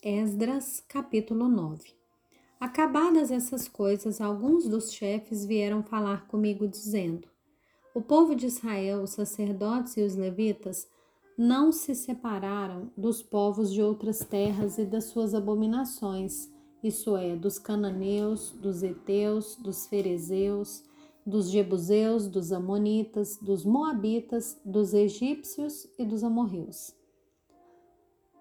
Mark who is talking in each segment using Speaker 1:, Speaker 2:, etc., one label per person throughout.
Speaker 1: Esdras, capítulo 9 Acabadas essas coisas, alguns dos chefes vieram falar comigo, dizendo: O povo de Israel, os sacerdotes e os levitas, não se separaram dos povos de outras terras e das suas abominações, isso é, dos cananeus, dos heteus, dos ferezeus, dos jebuseus, dos amonitas, dos moabitas, dos egípcios e dos amorreus.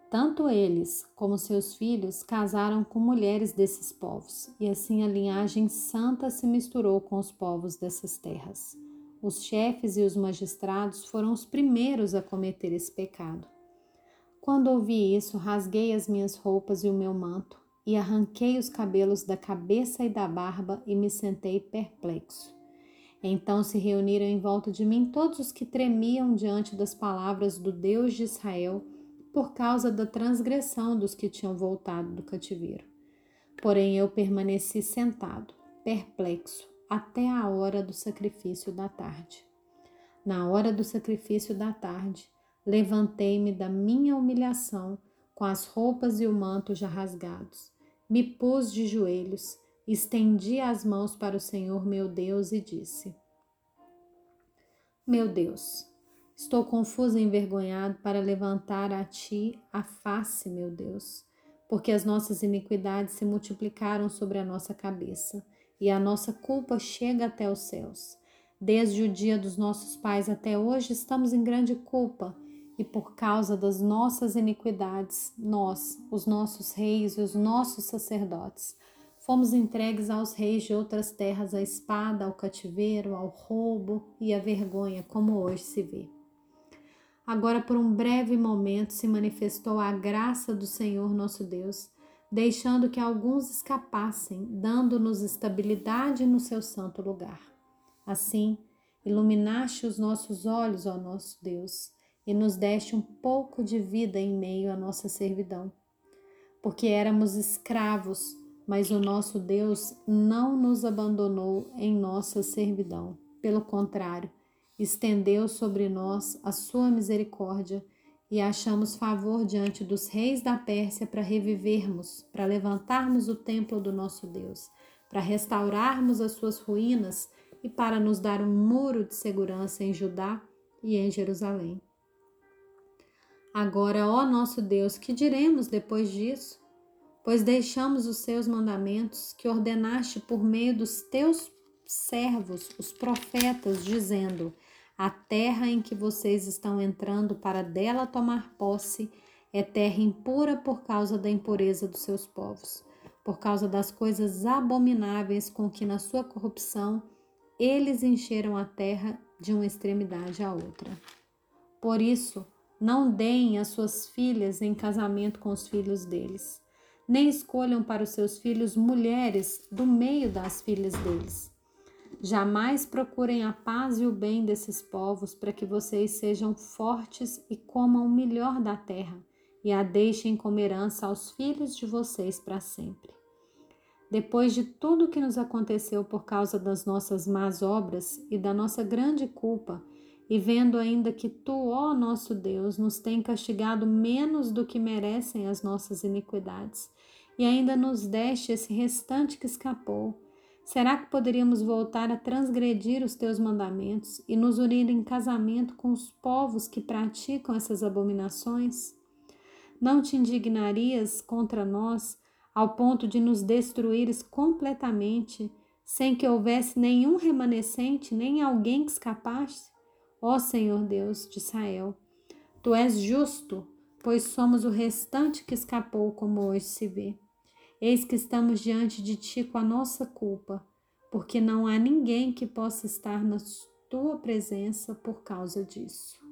Speaker 1: Tanto eles como seus filhos casaram com mulheres desses povos, e assim a linhagem santa se misturou com os povos dessas terras. Os chefes e os magistrados foram os primeiros a cometer esse pecado. Quando ouvi isso, rasguei as minhas roupas e o meu manto, e arranquei os cabelos da cabeça e da barba e me sentei perplexo. Então se reuniram em volta de mim todos os que tremiam diante das palavras do Deus de Israel por causa da transgressão dos que tinham voltado do cativeiro. Porém eu permaneci sentado, perplexo, até a hora do sacrifício da tarde. Na hora do sacrifício da tarde, levantei-me da minha humilhação com as roupas e o manto já rasgados. Me pus de joelhos, estendi as mãos para o Senhor meu Deus e disse: Meu Deus, Estou confuso e envergonhado para levantar a ti a face, meu Deus, porque as nossas iniquidades se multiplicaram sobre a nossa cabeça e a nossa culpa chega até os céus. Desde o dia dos nossos pais até hoje estamos em grande culpa e por causa das nossas iniquidades, nós, os nossos reis e os nossos sacerdotes, fomos entregues aos reis de outras terras à espada, ao cativeiro, ao roubo e à vergonha, como hoje se vê. Agora, por um breve momento, se manifestou a graça do Senhor nosso Deus, deixando que alguns escapassem, dando-nos estabilidade no seu santo lugar. Assim, iluminaste os nossos olhos, ó nosso Deus, e nos deste um pouco de vida em meio à nossa servidão. Porque éramos escravos, mas o nosso Deus não nos abandonou em nossa servidão. Pelo contrário, estendeu sobre nós a sua misericórdia e achamos favor diante dos reis da Pérsia para revivermos, para levantarmos o templo do nosso Deus, para restaurarmos as suas ruínas e para nos dar um muro de segurança em Judá e em Jerusalém. Agora, ó nosso Deus, que diremos depois disso? Pois deixamos os seus mandamentos que ordenaste por meio dos teus servos, os profetas, dizendo: a terra em que vocês estão entrando para dela tomar posse é terra impura por causa da impureza dos seus povos, por causa das coisas abomináveis com que na sua corrupção eles encheram a terra de uma extremidade à outra. Por isso, não deem as suas filhas em casamento com os filhos deles, nem escolham para os seus filhos mulheres do meio das filhas deles Jamais procurem a paz e o bem desses povos para que vocês sejam fortes e comam o melhor da terra e a deixem como herança aos filhos de vocês para sempre. Depois de tudo o que nos aconteceu por causa das nossas más obras e da nossa grande culpa, e vendo ainda que tu, ó nosso Deus, nos tem castigado menos do que merecem as nossas iniquidades, e ainda nos deste esse restante que escapou, Será que poderíamos voltar a transgredir os teus mandamentos e nos unir em casamento com os povos que praticam essas abominações? Não te indignarias contra nós ao ponto de nos destruires completamente, sem que houvesse nenhum remanescente, nem alguém que escapasse? Ó Senhor Deus de Israel, tu és justo, pois somos o restante que escapou, como hoje se vê. Eis que estamos diante de ti com a nossa culpa, porque não há ninguém que possa estar na tua presença por causa disso.